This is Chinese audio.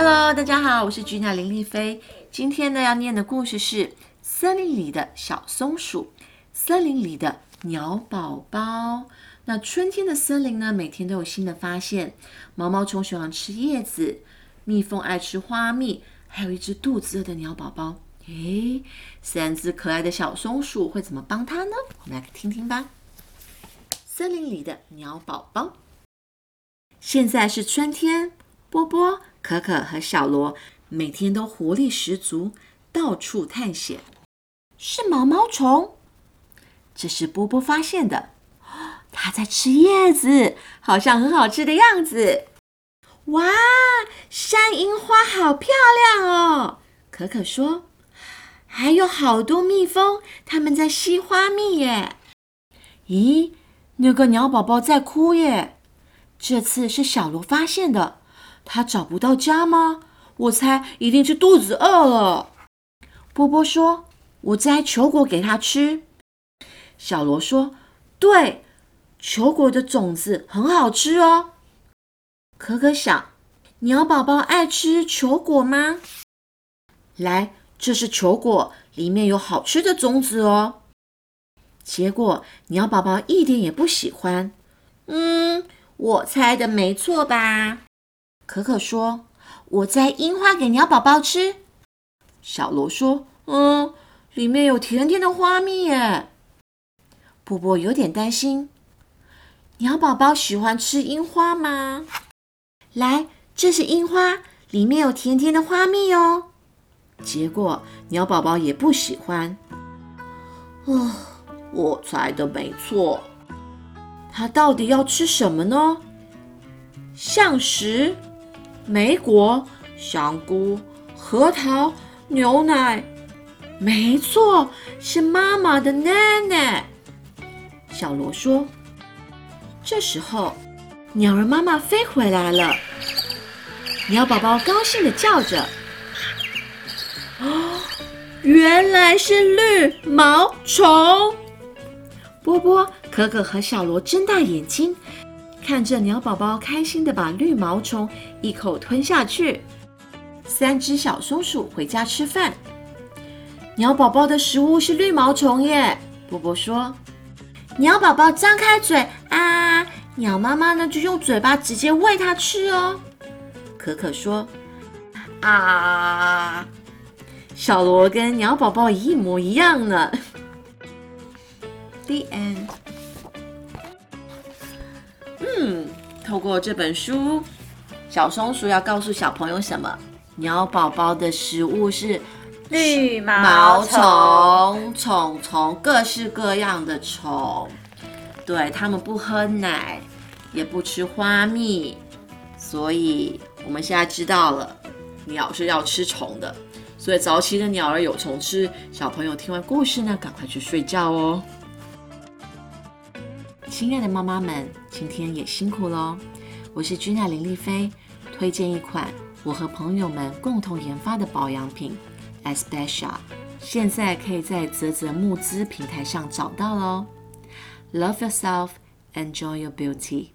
Hello，大家好，我是君娜林丽菲。今天呢要念的故事是《森林里的小松鼠》。森林里的鸟宝宝。那春天的森林呢，每天都有新的发现。毛毛虫喜欢吃叶子，蜜蜂爱吃花蜜，还有一只肚子饿的鸟宝宝。诶，三只可爱的小松鼠会怎么帮它呢？我们来听听吧。森林里的鸟宝宝。现在是春天，波波、可可和小罗每天都活力十足，到处探险。是毛毛虫，这是波波发现的。它在吃叶子，好像很好吃的样子。哇，山樱花好漂亮哦！可可说。还有好多蜜蜂，它们在吸花蜜耶。咦，那个鸟宝宝在哭耶。这次是小罗发现的，他找不到家吗？我猜一定是肚子饿了。波波说：“我摘球果给他吃。”小罗说：“对，球果的种子很好吃哦。”可可想：鸟宝宝爱吃球果吗？来，这是球果，里面有好吃的种子哦。结果鸟宝宝一点也不喜欢。嗯。我猜的没错吧？可可说：“我摘樱花给鸟宝宝吃。”小罗说：“嗯，里面有甜甜的花蜜耶。”波波有点担心：“鸟宝宝喜欢吃樱花吗？”来，这是樱花，里面有甜甜的花蜜哦。结果鸟宝宝也不喜欢。哦，我猜的没错。它到底要吃什么呢？橡石、莓果、香菇、核桃、牛奶，没错，是妈妈的奶奶。小罗说。这时候，鸟儿妈妈飞回来了，鸟宝宝高兴的叫着：“哦，原来是绿毛虫！”波波。可可和小罗睁大眼睛，看着鸟宝宝开心的把绿毛虫一口吞下去。三只小松鼠回家吃饭，鸟宝宝的食物是绿毛虫耶。波波说：“鸟宝宝张开嘴啊，鸟妈妈呢就用嘴巴直接喂它吃哦。”可可说：“啊，小罗跟鸟宝宝一模一样呢。” The end. 嗯，透过这本书，小松鼠要告诉小朋友什么？鸟宝宝的食物是绿毛虫、虫虫，各式各样的虫。对，它们不喝奶，也不吃花蜜，所以我们现在知道了，鸟是要吃虫的。所以早起的鸟儿有虫吃。小朋友听完故事呢，赶快去睡觉哦。亲爱的妈妈们，今天也辛苦喽！我是君娜林丽菲，推荐一款我和朋友们共同研发的保养品，Especial 现在可以在泽泽募资平台上找到喽。Love yourself, enjoy your beauty.